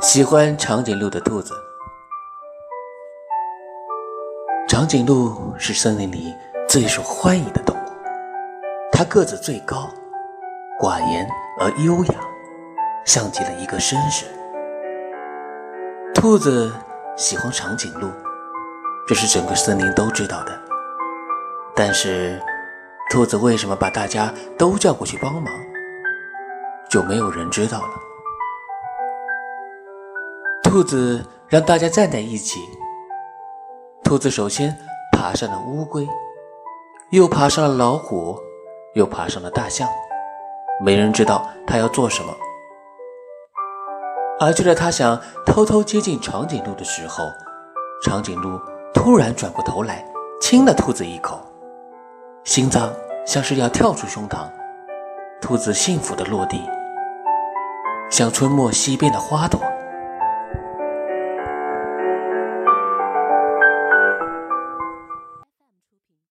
喜欢长颈鹿的兔子。长颈鹿是森林里最受欢迎的动物，它个子最高，寡言而优雅，像极了一个绅士。兔子喜欢长颈鹿，这是整个森林都知道的。但是，兔子为什么把大家都叫过去帮忙，就没有人知道了。兔子让大家站在一起。兔子首先爬上了乌龟，又爬上了老虎，又爬上了大象。没人知道他要做什么。而就在他想偷偷接近长颈鹿的时候，长颈鹿突然转过头来亲了兔子一口，心脏像是要跳出胸膛。兔子幸福的落地，像春末溪边的花朵。